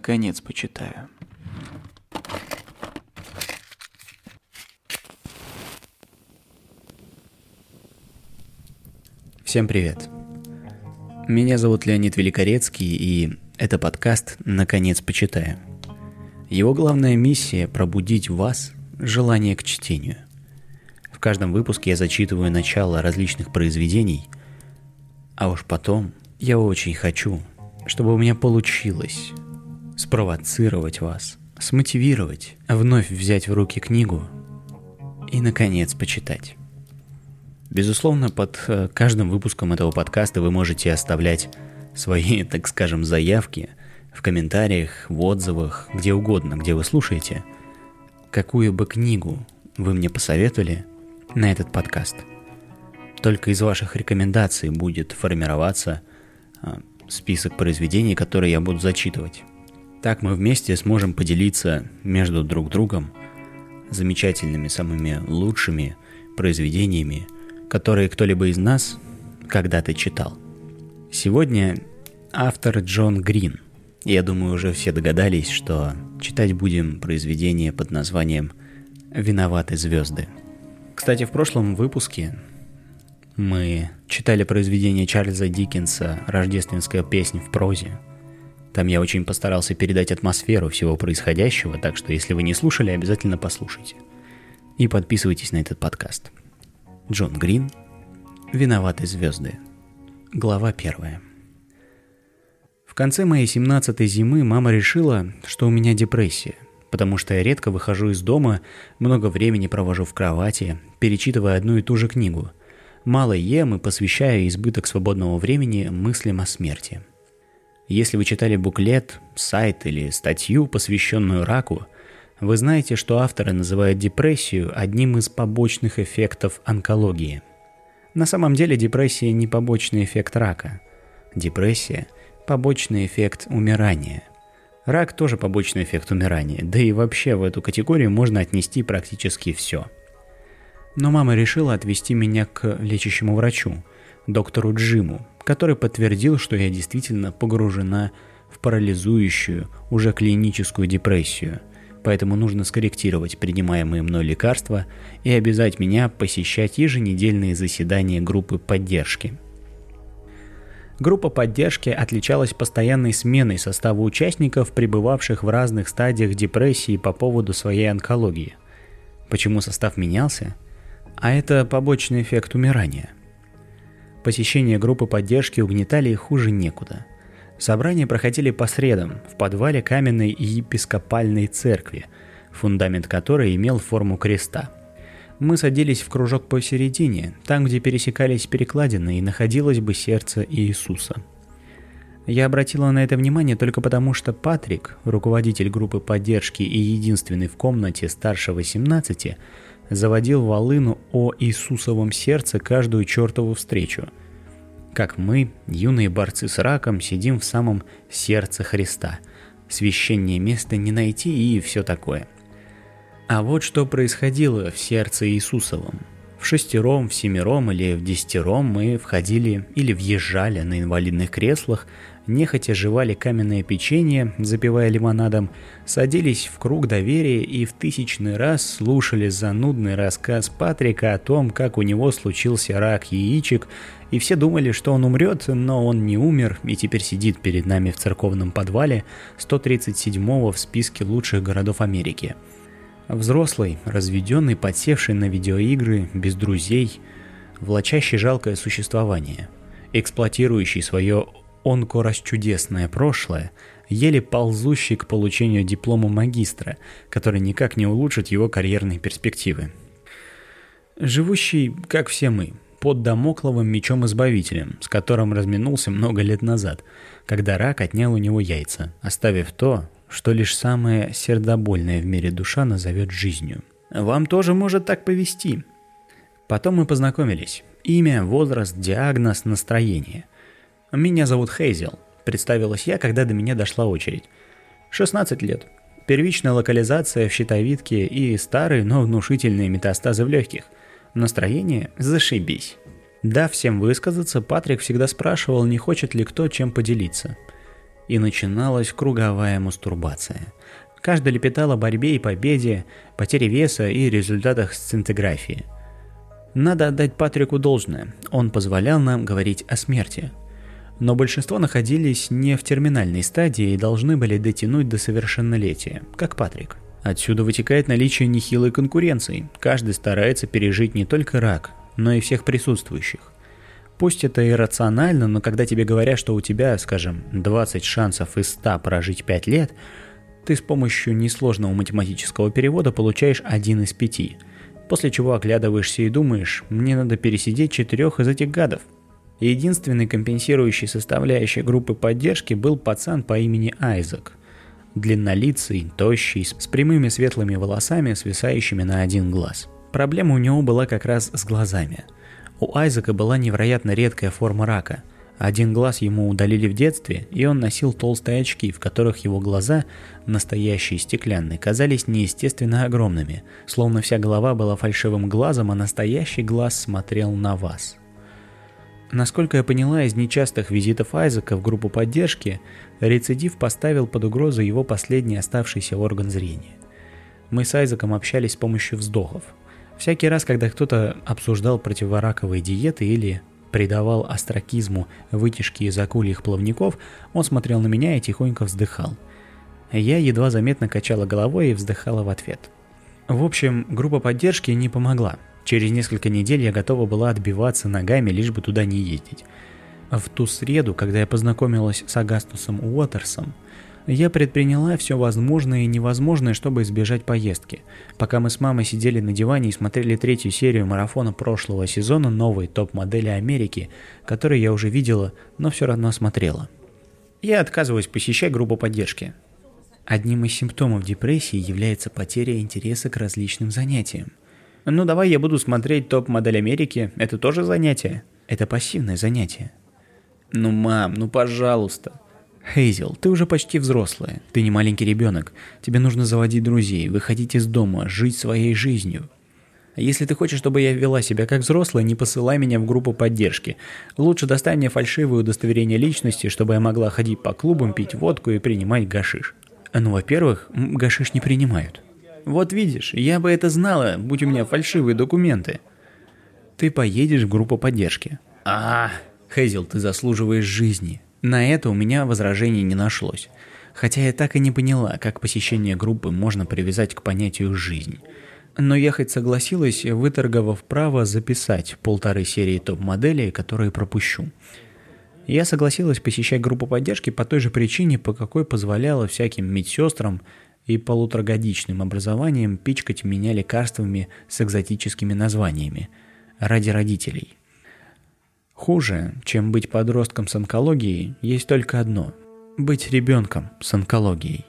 наконец почитаю. Всем привет. Меня зовут Леонид Великорецкий, и это подкаст «Наконец почитаю». Его главная миссия – пробудить в вас желание к чтению. В каждом выпуске я зачитываю начало различных произведений, а уж потом я очень хочу, чтобы у меня получилось спровоцировать вас, смотивировать, вновь взять в руки книгу и, наконец, почитать. Безусловно, под э, каждым выпуском этого подкаста вы можете оставлять свои, так скажем, заявки в комментариях, в отзывах, где угодно, где вы слушаете, какую бы книгу вы мне посоветовали на этот подкаст. Только из ваших рекомендаций будет формироваться а, список произведений, которые я буду зачитывать. Так мы вместе сможем поделиться между друг другом замечательными, самыми лучшими произведениями – которые кто-либо из нас когда-то читал. Сегодня автор Джон Грин. Я думаю, уже все догадались, что читать будем произведение под названием «Виноваты звезды». Кстати, в прошлом выпуске мы читали произведение Чарльза Диккенса «Рождественская песня в прозе». Там я очень постарался передать атмосферу всего происходящего, так что если вы не слушали, обязательно послушайте. И подписывайтесь на этот подкаст – Джон Грин. Виноваты звезды. Глава первая. В конце моей 17-й зимы мама решила, что у меня депрессия, потому что я редко выхожу из дома, много времени провожу в кровати, перечитывая одну и ту же книгу. Мало ем и посвящаю избыток свободного времени мыслям о смерти. Если вы читали буклет, сайт или статью, посвященную раку – вы знаете, что авторы называют депрессию одним из побочных эффектов онкологии. На самом деле депрессия не побочный эффект рака. Депрессия – побочный эффект умирания. Рак тоже побочный эффект умирания, да и вообще в эту категорию можно отнести практически все. Но мама решила отвести меня к лечащему врачу, доктору Джиму, который подтвердил, что я действительно погружена в парализующую, уже клиническую депрессию – поэтому нужно скорректировать принимаемые мной лекарства и обязать меня посещать еженедельные заседания группы поддержки. Группа поддержки отличалась постоянной сменой состава участников, пребывавших в разных стадиях депрессии по поводу своей онкологии. Почему состав менялся? А это побочный эффект умирания. Посещение группы поддержки угнетали хуже некуда – Собрания проходили по средам в подвале каменной епископальной церкви, фундамент которой имел форму креста. Мы садились в кружок посередине, там, где пересекались перекладины и находилось бы сердце Иисуса. Я обратила на это внимание только потому, что Патрик, руководитель группы поддержки и единственный в комнате старше 18, заводил волыну о Иисусовом сердце каждую чертову встречу – как мы, юные борцы с раком, сидим в самом сердце Христа. Священнее место не найти и все такое. А вот что происходило в сердце Иисусовом. В шестером, в семером или в десятером мы входили или въезжали на инвалидных креслах нехотя жевали каменное печенье, запивая лимонадом, садились в круг доверия и в тысячный раз слушали занудный рассказ Патрика о том, как у него случился рак яичек, и все думали, что он умрет, но он не умер и теперь сидит перед нами в церковном подвале 137-го в списке лучших городов Америки. Взрослый, разведенный, подсевший на видеоигры, без друзей, влачащий жалкое существование, эксплуатирующий свое онко расчудесное прошлое, еле ползущий к получению диплома магистра, который никак не улучшит его карьерные перспективы. Живущий, как все мы, под домокловым мечом-избавителем, с которым разминулся много лет назад, когда рак отнял у него яйца, оставив то, что лишь самая сердобольная в мире душа назовет жизнью. Вам тоже может так повести. Потом мы познакомились. Имя, возраст, диагноз, настроение. «Меня зовут Хейзел», – представилась я, когда до меня дошла очередь. 16 лет. Первичная локализация в щитовидке и старые, но внушительные метастазы в легких. Настроение – зашибись. Дав всем высказаться, Патрик всегда спрашивал, не хочет ли кто чем поделиться. и начиналась круговая мастурбация. Каждый лепетал о борьбе и победе, потере веса и результатах сцинтиграфии. Надо отдать Патрику должное, он позволял нам говорить о смерти. Но большинство находились не в терминальной стадии и должны были дотянуть до совершеннолетия, как Патрик. Отсюда вытекает наличие нехилой конкуренции. Каждый старается пережить не только рак, но и всех присутствующих. Пусть это иррационально, но когда тебе говорят, что у тебя, скажем, 20 шансов из 100 прожить 5 лет, ты с помощью несложного математического перевода получаешь один из пяти. После чего оглядываешься и думаешь, мне надо пересидеть четырех из этих гадов. Единственной компенсирующей составляющей группы поддержки был пацан по имени Айзек. Длиннолицый, тощий, с прямыми светлыми волосами, свисающими на один глаз. Проблема у него была как раз с глазами – у Айзека была невероятно редкая форма рака. Один глаз ему удалили в детстве, и он носил толстые очки, в которых его глаза, настоящие стеклянные, казались неестественно огромными, словно вся голова была фальшивым глазом, а настоящий глаз смотрел на вас. Насколько я поняла из нечастых визитов Айзека в группу поддержки, рецидив поставил под угрозу его последний оставшийся орган зрения. Мы с Айзеком общались с помощью вздохов – Всякий раз, когда кто-то обсуждал противораковые диеты или придавал астракизму вытяжки из акульих плавников, он смотрел на меня и тихонько вздыхал. Я едва заметно качала головой и вздыхала в ответ. В общем, группа поддержки не помогла. Через несколько недель я готова была отбиваться ногами, лишь бы туда не ездить. В ту среду, когда я познакомилась с Агастусом Уотерсом, я предприняла все возможное и невозможное, чтобы избежать поездки. Пока мы с мамой сидели на диване и смотрели третью серию марафона прошлого сезона новой топ-модели Америки, которую я уже видела, но все равно смотрела. Я отказываюсь посещать группу поддержки. Одним из симптомов депрессии является потеря интереса к различным занятиям. Ну давай я буду смотреть топ-модель Америки, это тоже занятие? Это пассивное занятие. Ну мам, ну пожалуйста. Хейзел, ты уже почти взрослая, ты не маленький ребенок, тебе нужно заводить друзей, выходить из дома, жить своей жизнью. Если ты хочешь, чтобы я вела себя как взрослая, не посылай меня в группу поддержки. Лучше достань мне фальшивое удостоверение личности, чтобы я могла ходить по клубам, пить водку и принимать гашиш. Ну, во-первых, гашиш не принимают. Вот видишь, я бы это знала, будь у меня фальшивые документы. Ты поедешь в группу поддержки. А, Хейзел, ты заслуживаешь жизни. На это у меня возражений не нашлось. Хотя я так и не поняла, как посещение группы можно привязать к понятию «жизнь». Но ехать согласилась, выторговав право записать полторы серии топ-моделей, которые пропущу. Я согласилась посещать группу поддержки по той же причине, по какой позволяла всяким медсестрам и полуторагодичным образованием пичкать меня лекарствами с экзотическими названиями. Ради родителей. Хуже, чем быть подростком с онкологией, есть только одно – быть ребенком с онкологией.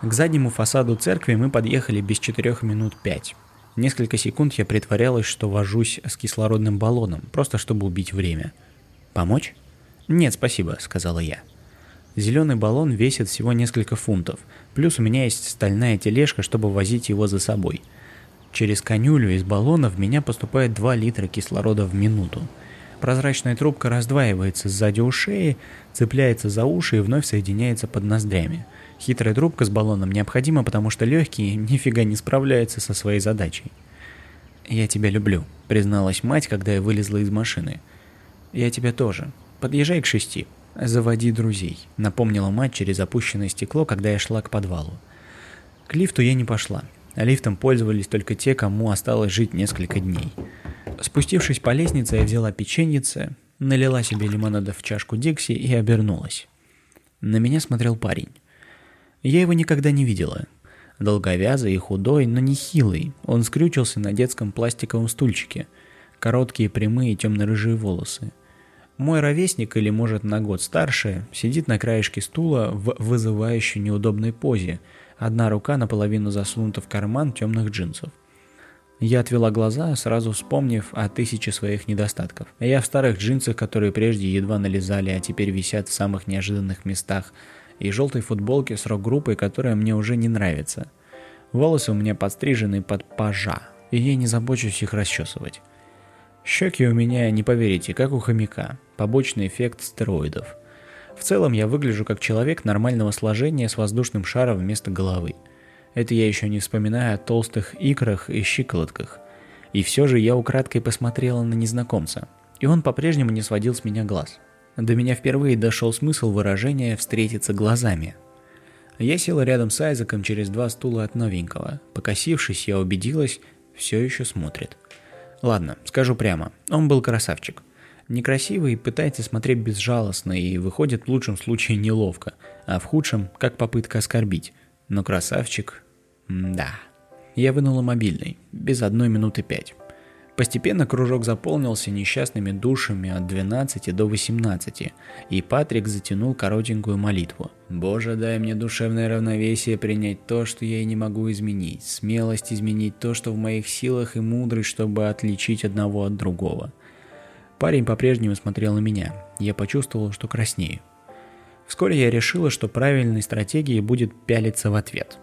К заднему фасаду церкви мы подъехали без 4 минут 5. Несколько секунд я притворялась, что вожусь с кислородным баллоном, просто чтобы убить время. «Помочь?» «Нет, спасибо», — сказала я. Зеленый баллон весит всего несколько фунтов, плюс у меня есть стальная тележка, чтобы возить его за собой – Через конюлю из баллона в меня поступает 2 литра кислорода в минуту. Прозрачная трубка раздваивается сзади у шеи, цепляется за уши и вновь соединяется под ноздрями. Хитрая трубка с баллоном необходима, потому что легкие нифига не справляются со своей задачей. «Я тебя люблю», — призналась мать, когда я вылезла из машины. «Я тебя тоже. Подъезжай к шести. Заводи друзей», — напомнила мать через опущенное стекло, когда я шла к подвалу. К лифту я не пошла. Лифтом пользовались только те, кому осталось жить несколько дней. Спустившись по лестнице, я взяла печеньице, налила себе лимонада в чашку Дикси и обернулась. На меня смотрел парень. Я его никогда не видела. Долговязый и худой, но не хилый. Он скрючился на детском пластиковом стульчике. Короткие прямые темно-рыжие волосы. Мой ровесник, или может на год старше, сидит на краешке стула в вызывающей неудобной позе – Одна рука наполовину засунута в карман темных джинсов. Я отвела глаза, сразу вспомнив о тысяче своих недостатков. Я в старых джинсах, которые прежде едва налезали, а теперь висят в самых неожиданных местах, и желтой футболке с рок-группой, которая мне уже не нравится. Волосы у меня подстрижены под пажа, и я не забочусь их расчесывать. Щеки у меня, не поверите, как у хомяка. Побочный эффект стероидов. В целом я выгляжу как человек нормального сложения с воздушным шаром вместо головы. Это я еще не вспоминаю о толстых икрах и щиколотках. И все же я украдкой посмотрела на незнакомца, и он по-прежнему не сводил с меня глаз. До меня впервые дошел смысл выражения «встретиться глазами». Я села рядом с Айзеком через два стула от новенького. Покосившись, я убедилась, все еще смотрит. Ладно, скажу прямо, он был красавчик. Некрасивый пытается смотреть безжалостно и выходит в лучшем случае неловко, а в худшем как попытка оскорбить. Но красавчик... да. Я вынула мобильный, без одной минуты пять. Постепенно кружок заполнился несчастными душами от 12 до 18, и Патрик затянул коротенькую молитву. «Боже, дай мне душевное равновесие принять то, что я и не могу изменить, смелость изменить то, что в моих силах, и мудрость, чтобы отличить одного от другого». Парень по-прежнему смотрел на меня. Я почувствовал, что краснею. Вскоре я решила, что правильной стратегией будет пялиться в ответ.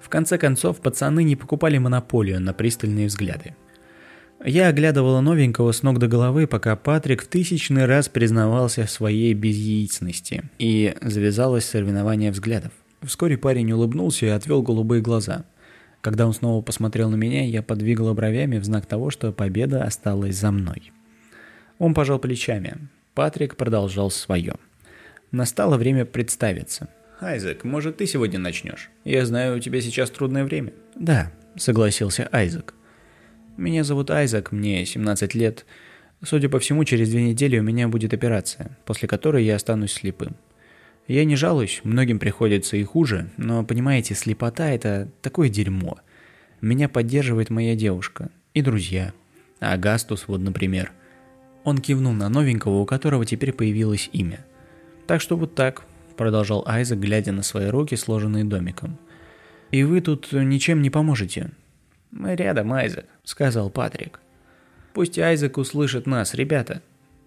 В конце концов, пацаны не покупали монополию на пристальные взгляды. Я оглядывала новенького с ног до головы, пока Патрик в тысячный раз признавался в своей безяичности, и завязалось соревнование взглядов. Вскоре парень улыбнулся и отвел голубые глаза. Когда он снова посмотрел на меня, я подвигала бровями в знак того, что победа осталась за мной. Он пожал плечами. Патрик продолжал свое. Настало время представиться. «Айзек, может, ты сегодня начнешь? Я знаю, у тебя сейчас трудное время». «Да», — согласился Айзек. «Меня зовут Айзек, мне 17 лет. Судя по всему, через две недели у меня будет операция, после которой я останусь слепым. Я не жалуюсь, многим приходится и хуже, но, понимаете, слепота – это такое дерьмо. Меня поддерживает моя девушка и друзья. Агастус, вот, например. Он кивнул на новенького, у которого теперь появилось имя. Так что вот так, продолжал Айзек, глядя на свои руки, сложенные домиком. И вы тут ничем не поможете. Мы рядом, Айзек, сказал Патрик. Пусть Айзек услышит нас, ребята.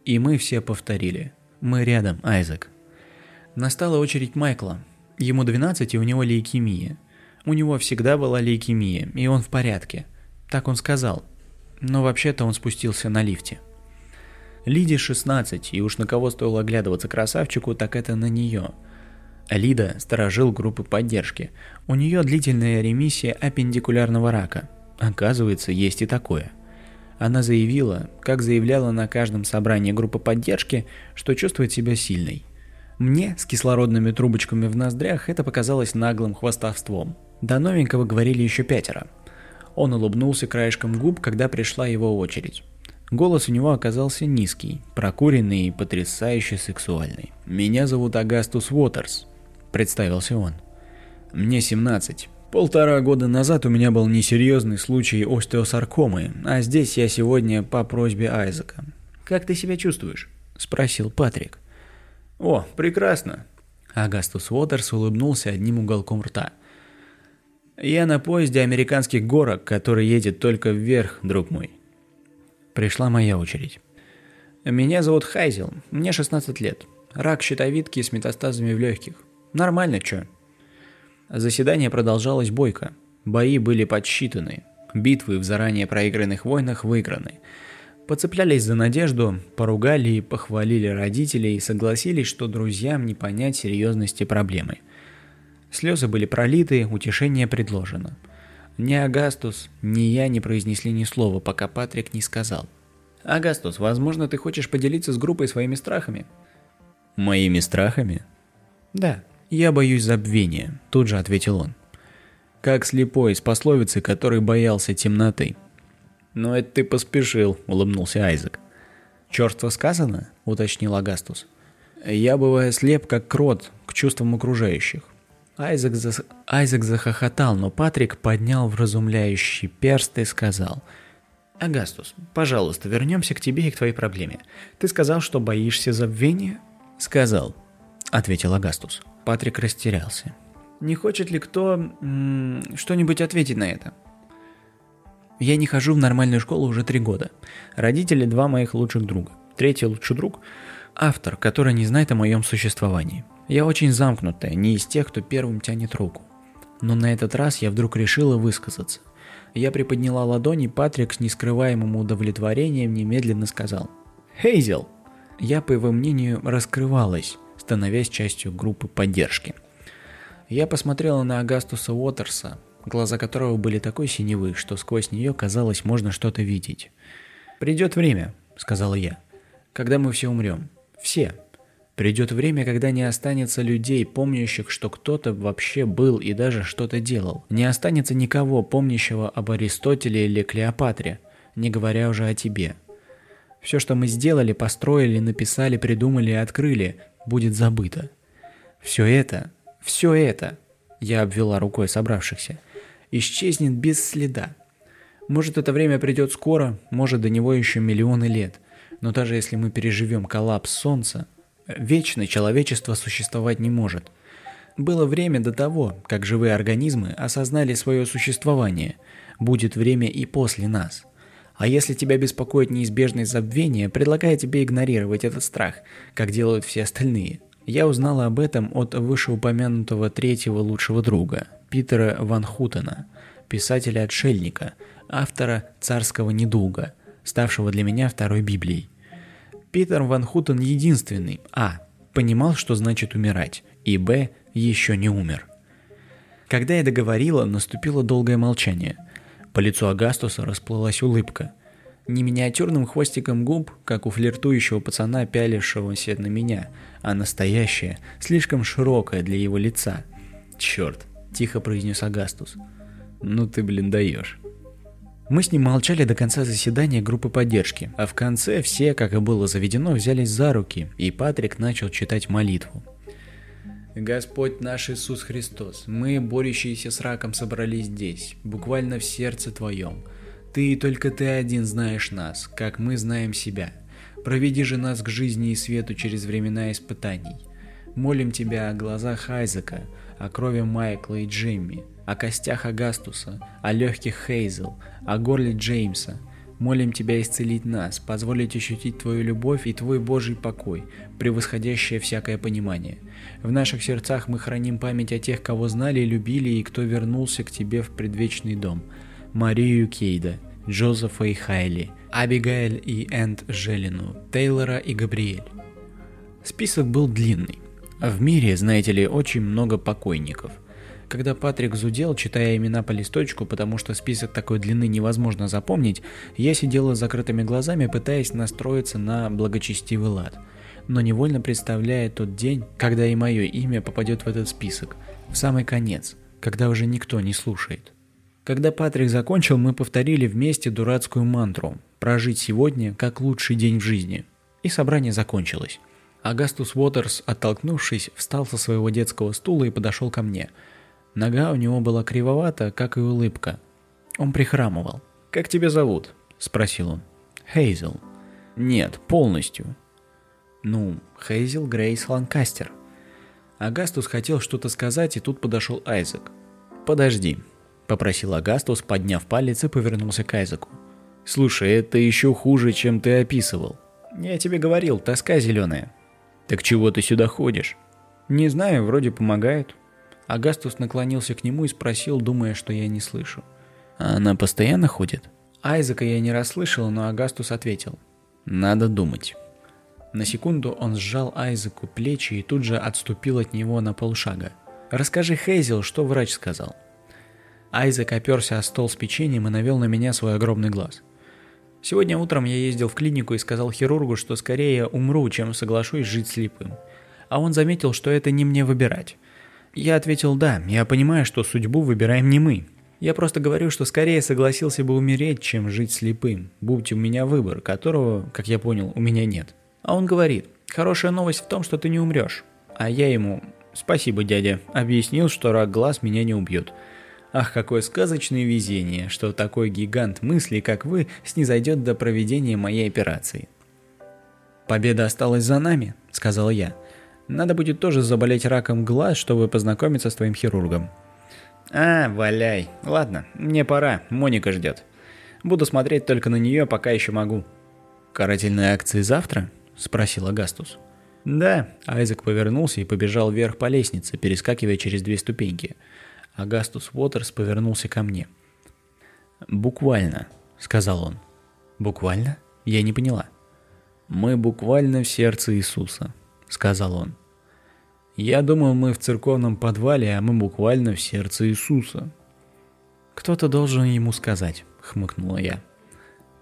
И мы все повторили. Мы рядом, Айзек. Настала очередь Майкла. Ему 12 и у него лейкемия. У него всегда была лейкемия, и он в порядке. Так он сказал. Но вообще-то он спустился на лифте. Лиде 16, и уж на кого стоило оглядываться красавчику, так это на нее. Лида – сторожил группы поддержки. У нее длительная ремиссия аппендикулярного рака. Оказывается, есть и такое. Она заявила, как заявляла на каждом собрании группы поддержки, что чувствует себя сильной. Мне, с кислородными трубочками в ноздрях, это показалось наглым хвастовством. До новенького говорили еще пятеро. Он улыбнулся краешком губ, когда пришла его очередь. Голос у него оказался низкий, прокуренный и потрясающе сексуальный. «Меня зовут Агастус Уотерс», – представился он. «Мне 17. Полтора года назад у меня был несерьезный случай остеосаркомы, а здесь я сегодня по просьбе Айзека». «Как ты себя чувствуешь?» – спросил Патрик. «О, прекрасно!» Агастус Уотерс улыбнулся одним уголком рта. «Я на поезде американских горок, который едет только вверх, друг мой. Пришла моя очередь. Меня зовут Хайзел, мне 16 лет. Рак щитовидки с метастазами в легких. Нормально, чё? Заседание продолжалось бойко. Бои были подсчитаны. Битвы в заранее проигранных войнах выиграны. Поцеплялись за надежду, поругали и похвалили родителей и согласились, что друзьям не понять серьезности проблемы. Слезы были пролиты, утешение предложено – ни Агастус, ни я не произнесли ни слова, пока Патрик не сказал. «Агастус, возможно, ты хочешь поделиться с группой своими страхами?» «Моими страхами?» «Да, я боюсь забвения», – тут же ответил он. «Как слепой из пословицы, который боялся темноты». «Но это ты поспешил», – улыбнулся Айзек. «Чёрство сказано?» – уточнил Агастус. «Я бываю слеп, как крот, к чувствам окружающих. Айзек, за... Айзек захохотал, но Патрик поднял вразумляющий перст и сказал. «Агастус, пожалуйста, вернемся к тебе и к твоей проблеме. Ты сказал, что боишься забвения?» «Сказал», — ответил Агастус. Патрик растерялся. «Не хочет ли кто что-нибудь ответить на это?» «Я не хожу в нормальную школу уже три года. Родители – два моих лучших друга. Третий лучший друг – автор, который не знает о моем существовании. Я очень замкнутая, не из тех, кто первым тянет руку. Но на этот раз я вдруг решила высказаться. Я приподняла ладони, Патрик с нескрываемым удовлетворением немедленно сказал «Хейзел!». Я, по его мнению, раскрывалась, становясь частью группы поддержки. Я посмотрела на Агастуса Уотерса, глаза которого были такой синевы, что сквозь нее казалось можно что-то видеть. «Придет время», — сказала я, — «когда мы все умрем. Все. Придет время, когда не останется людей, помнящих, что кто-то вообще был и даже что-то делал. Не останется никого, помнящего об Аристотеле или Клеопатре, не говоря уже о тебе. Все, что мы сделали, построили, написали, придумали и открыли, будет забыто. Все это, все это, я обвела рукой собравшихся, исчезнет без следа. Может, это время придет скоро, может, до него еще миллионы лет. Но даже если мы переживем коллапс Солнца, Вечно человечество существовать не может. Было время до того, как живые организмы осознали свое существование. Будет время и после нас. А если тебя беспокоит неизбежность забвения, предлагаю тебе игнорировать этот страх, как делают все остальные. Я узнала об этом от вышеупомянутого третьего лучшего друга, Питера Ван Хутена, писателя-отшельника, автора «Царского недуга», ставшего для меня второй Библией. Питер Ван Хутен единственный а. понимал, что значит умирать, и б. еще не умер. Когда я договорила, наступило долгое молчание. По лицу Агастуса расплылась улыбка. Не миниатюрным хвостиком губ, как у флиртующего пацана, пялившегося на меня, а настоящая, слишком широкая для его лица. «Черт!» – тихо произнес Агастус. «Ну ты, блин, даешь». Мы с ним молчали до конца заседания группы поддержки, а в конце все, как и было заведено, взялись за руки, и Патрик начал читать молитву. Господь наш Иисус Христос, мы, борющиеся с раком, собрались здесь, буквально в сердце Твоем. Ты и только Ты один знаешь нас, как мы знаем себя. Проведи же нас к жизни и свету через времена испытаний. Молим Тебя о глазах Айзека, о крови Майкла и Джимми, о костях Агастуса, о легких Хейзел, о горле Джеймса. Молим Тебя исцелить нас, позволить ощутить Твою любовь и Твой Божий покой, превосходящее всякое понимание. В наших сердцах мы храним память о тех, кого знали и любили, и кто вернулся к Тебе в предвечный дом. Марию Кейда, Джозефа и Хайли, Абигайль и Энд Желину, Тейлора и Габриэль. Список был длинный. В мире, знаете ли, очень много покойников. Когда Патрик зудел, читая имена по листочку, потому что список такой длины невозможно запомнить, я сидела с закрытыми глазами, пытаясь настроиться на благочестивый лад. Но невольно представляя тот день, когда и мое имя попадет в этот список, в самый конец, когда уже никто не слушает. Когда Патрик закончил, мы повторили вместе дурацкую мантру «Прожить сегодня как лучший день в жизни». И собрание закончилось. Агастус Уотерс, оттолкнувшись, встал со своего детского стула и подошел ко мне – Нога у него была кривовата, как и улыбка. Он прихрамывал. «Как тебя зовут?» – спросил он. «Хейзел». «Нет, полностью». «Ну, Хейзел Грейс Ланкастер». Агастус хотел что-то сказать, и тут подошел Айзек. «Подожди», – попросил Агастус, подняв палец и повернулся к Айзеку. «Слушай, это еще хуже, чем ты описывал. Я тебе говорил, тоска зеленая». «Так чего ты сюда ходишь?» «Не знаю, вроде помогает». Агастус наклонился к нему и спросил, думая, что я не слышу. «А она постоянно ходит?» Айзека я не расслышал, но Агастус ответил. «Надо думать». На секунду он сжал Айзеку плечи и тут же отступил от него на полшага. «Расскажи Хейзел, что врач сказал». Айзек оперся о стол с печеньем и навел на меня свой огромный глаз. Сегодня утром я ездил в клинику и сказал хирургу, что скорее умру, чем соглашусь жить слепым. А он заметил, что это не мне выбирать. Я ответил «да, я понимаю, что судьбу выбираем не мы». Я просто говорю, что скорее согласился бы умереть, чем жить слепым, будь у меня выбор, которого, как я понял, у меня нет. А он говорит, хорошая новость в том, что ты не умрешь. А я ему, спасибо, дядя, объяснил, что рак глаз меня не убьет. Ах, какое сказочное везение, что такой гигант мысли, как вы, снизойдет до проведения моей операции. «Победа осталась за нами», — сказал я. Надо будет тоже заболеть раком глаз, чтобы познакомиться с твоим хирургом. А, валяй. Ладно, мне пора, Моника ждет. Буду смотреть только на нее, пока еще могу. Карательные акции завтра? Спросил Агастус. Да, Айзек повернулся и побежал вверх по лестнице, перескакивая через две ступеньки. Агастус Уотерс повернулся ко мне. «Буквально», — сказал он. «Буквально?» Я не поняла. «Мы буквально в сердце Иисуса», — сказал он. «Я думал, мы в церковном подвале, а мы буквально в сердце Иисуса». «Кто-то должен ему сказать», — хмыкнула я.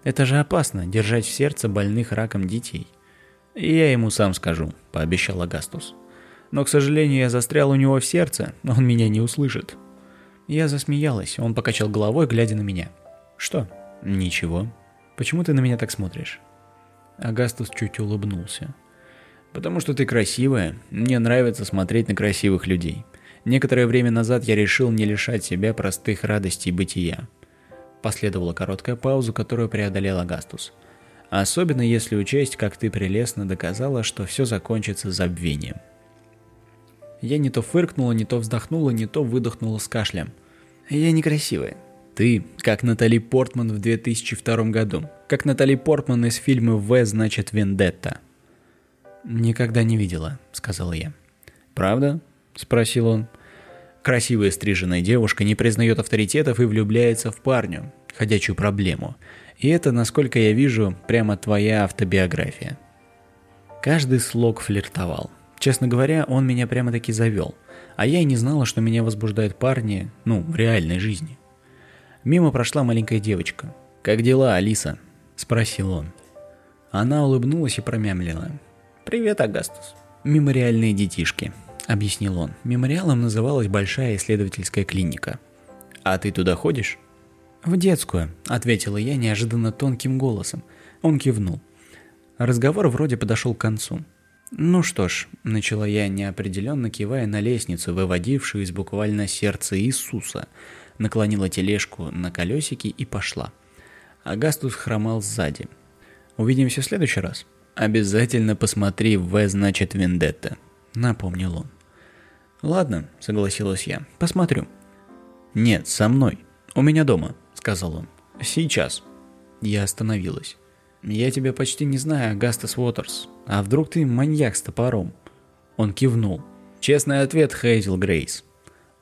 «Это же опасно, держать в сердце больных раком детей». «Я ему сам скажу», — пообещал Агастус. «Но, к сожалению, я застрял у него в сердце, он меня не услышит». Я засмеялась, он покачал головой, глядя на меня. «Что?» «Ничего. Почему ты на меня так смотришь?» Агастус чуть улыбнулся. «Потому что ты красивая. Мне нравится смотреть на красивых людей. Некоторое время назад я решил не лишать себя простых радостей бытия». Последовала короткая пауза, которую преодолел Агастус. Особенно если учесть, как ты прелестно доказала, что все закончится забвением. Я не то фыркнула, не то вздохнула, не то выдохнула с кашлем. Я некрасивая. Ты, как Натали Портман в 2002 году. Как Натали Портман из фильма «В значит Вендетта». «Никогда не видела», — сказала я. «Правда?» — спросил он. Красивая стриженная девушка не признает авторитетов и влюбляется в парню, ходячую проблему. И это, насколько я вижу, прямо твоя автобиография. Каждый слог флиртовал. Честно говоря, он меня прямо-таки завел. А я и не знала, что меня возбуждают парни, ну, в реальной жизни. Мимо прошла маленькая девочка. «Как дела, Алиса?» – спросил он. Она улыбнулась и промямлила. «Привет, Агастус». «Мемориальные детишки», – объяснил он. Мемориалом называлась большая исследовательская клиника. «А ты туда ходишь?» «В детскую», – ответила я неожиданно тонким голосом. Он кивнул. Разговор вроде подошел к концу. «Ну что ж», – начала я, неопределенно кивая на лестницу, выводившую из буквально сердца Иисуса, наклонила тележку на колесики и пошла. Агастус хромал сзади. «Увидимся в следующий раз?» «Обязательно посмотри «В» значит «Вендетта», – напомнил он. «Ладно», – согласилась я, – «посмотрю». «Нет, со мной. У меня дома», – сказал он. «Сейчас». Я остановилась. «Я тебя почти не знаю, Агастас Уотерс. А вдруг ты маньяк с топором?» Он кивнул. «Честный ответ, Хейзел Грейс».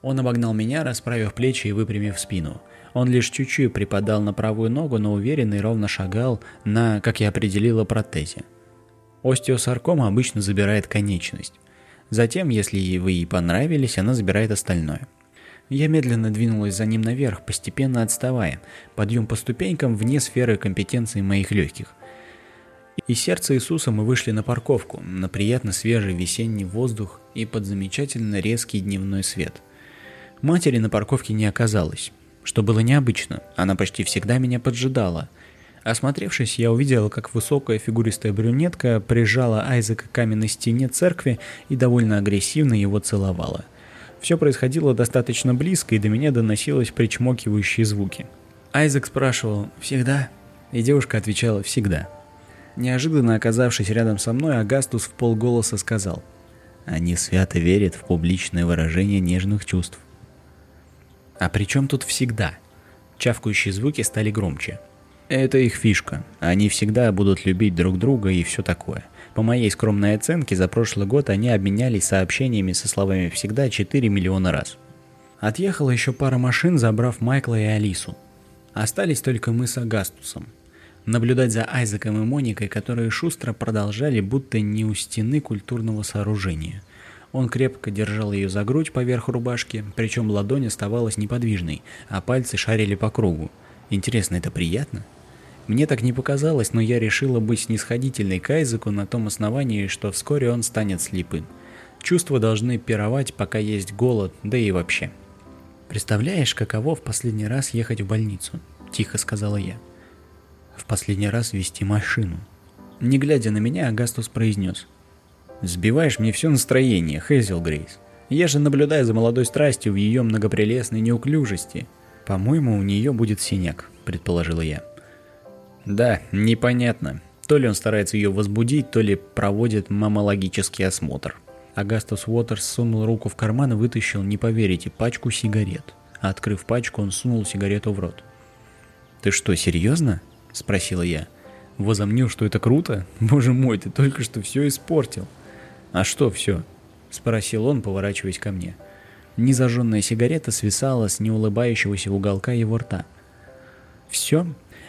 Он обогнал меня, расправив плечи и выпрямив спину. Он лишь чуть-чуть припадал на правую ногу, но уверенно и ровно шагал на, как я определила, протезе. Остеосаркома обычно забирает конечность. Затем, если вы ей понравились, она забирает остальное. Я медленно двинулась за ним наверх, постепенно отставая, подъем по ступенькам вне сферы компетенции моих легких. Из сердца Иисуса мы вышли на парковку, на приятно свежий весенний воздух и под замечательно резкий дневной свет. Матери на парковке не оказалось, что было необычно, она почти всегда меня поджидала. Осмотревшись, я увидела, как высокая фигуристая брюнетка прижала Айзека к каменной стене церкви и довольно агрессивно его целовала – все происходило достаточно близко, и до меня доносилось причмокивающие звуки. Айзек спрашивал «Всегда?» И девушка отвечала «Всегда». Неожиданно оказавшись рядом со мной, Агастус в полголоса сказал «Они свято верят в публичное выражение нежных чувств». «А при чем тут всегда?» Чавкающие звуки стали громче. «Это их фишка. Они всегда будут любить друг друга и все такое». По моей скромной оценке, за прошлый год они обменялись сообщениями со словами «всегда» 4 миллиона раз. Отъехала еще пара машин, забрав Майкла и Алису. Остались только мы с Агастусом. Наблюдать за Айзеком и Моникой, которые шустро продолжали, будто не у стены культурного сооружения. Он крепко держал ее за грудь поверх рубашки, причем ладонь оставалась неподвижной, а пальцы шарили по кругу. Интересно, это приятно? Мне так не показалось, но я решила быть снисходительной к Айзеку на том основании, что вскоре он станет слепым. Чувства должны пировать, пока есть голод, да и вообще. «Представляешь, каково в последний раз ехать в больницу?» – тихо сказала я. «В последний раз вести машину». Не глядя на меня, Агастус произнес. «Сбиваешь мне все настроение, Хейзел Грейс. Я же наблюдаю за молодой страстью в ее многопрелестной неуклюжести. По-моему, у нее будет синяк», – предположила я. Да, непонятно. То ли он старается ее возбудить, то ли проводит мамологический осмотр. Агастус Уотерс сунул руку в карман и вытащил, не поверите, пачку сигарет. Открыв пачку, он сунул сигарету в рот. «Ты что, серьезно?» – спросила я. «Возомнил, что это круто? Боже мой, ты только что все испортил!» «А что все?» – спросил он, поворачиваясь ко мне. Незажженная сигарета свисала с неулыбающегося уголка его рта – Все?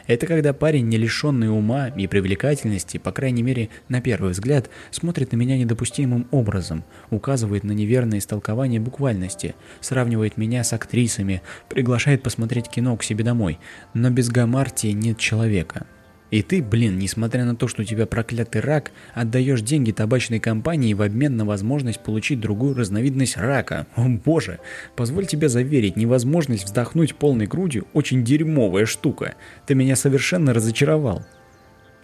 Это когда парень, не лишенный ума и привлекательности, по крайней мере, на первый взгляд, смотрит на меня недопустимым образом, указывает на неверное истолкование буквальности, сравнивает меня с актрисами, приглашает посмотреть кино к себе домой, но без гамартии нет человека. И ты, блин, несмотря на то, что у тебя проклятый рак, отдаешь деньги табачной компании в обмен на возможность получить другую разновидность рака. О боже, позволь тебе заверить, невозможность вздохнуть полной грудью очень дерьмовая штука. Ты меня совершенно разочаровал.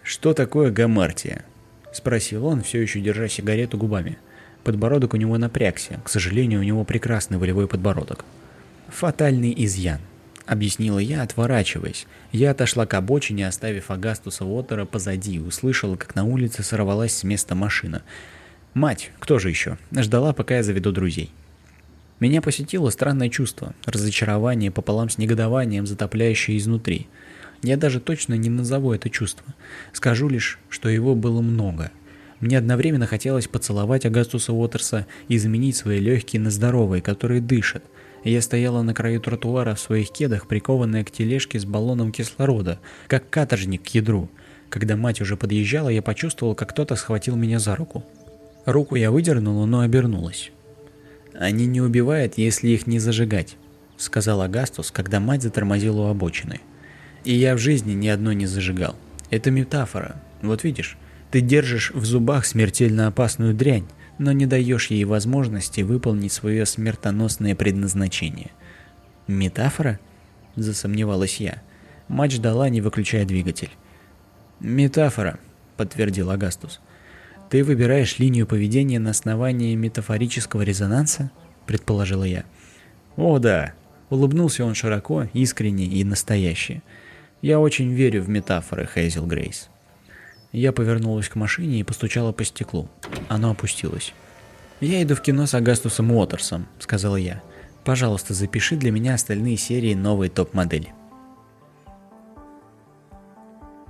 Что такое гамартия? Спросил он, все еще держа сигарету губами. Подбородок у него напрягся, к сожалению, у него прекрасный волевой подбородок. Фатальный изъян. — объяснила я, отворачиваясь. Я отошла к обочине, оставив Агастуса Уотера позади, и услышала, как на улице сорвалась с места машина. Мать, кто же еще, ждала, пока я заведу друзей. Меня посетило странное чувство, разочарование пополам с негодованием, затопляющее изнутри. Я даже точно не назову это чувство. Скажу лишь, что его было много. Мне одновременно хотелось поцеловать Агастуса Уотерса и заменить свои легкие на здоровые, которые дышат – я стояла на краю тротуара в своих кедах, прикованная к тележке с баллоном кислорода, как каторжник к ядру. Когда мать уже подъезжала, я почувствовал, как кто-то схватил меня за руку. Руку я выдернула, но обернулась. «Они не убивают, если их не зажигать», — сказал Агастус, когда мать затормозила у обочины. «И я в жизни ни одной не зажигал. Это метафора. Вот видишь, ты держишь в зубах смертельно опасную дрянь, но не даешь ей возможности выполнить свое смертоносное предназначение. Метафора? Засомневалась я. Мать ждала, не выключая двигатель. Метафора, подтвердил Агастус. Ты выбираешь линию поведения на основании метафорического резонанса? Предположила я. О да, улыбнулся он широко, искренне и настояще. Я очень верю в метафоры, Хейзел Грейс. Я повернулась к машине и постучала по стеклу. Оно опустилось. «Я иду в кино с Агастусом Уотерсом», — сказала я. «Пожалуйста, запиши для меня остальные серии новой топ-модели».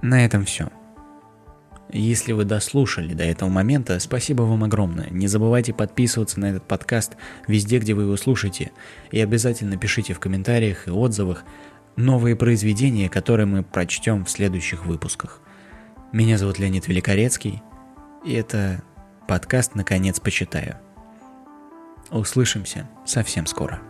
На этом все. Если вы дослушали до этого момента, спасибо вам огромное. Не забывайте подписываться на этот подкаст везде, где вы его слушаете. И обязательно пишите в комментариях и отзывах новые произведения, которые мы прочтем в следующих выпусках. Меня зовут Леонид Великорецкий, и это подкаст «Наконец почитаю». Услышимся совсем скоро.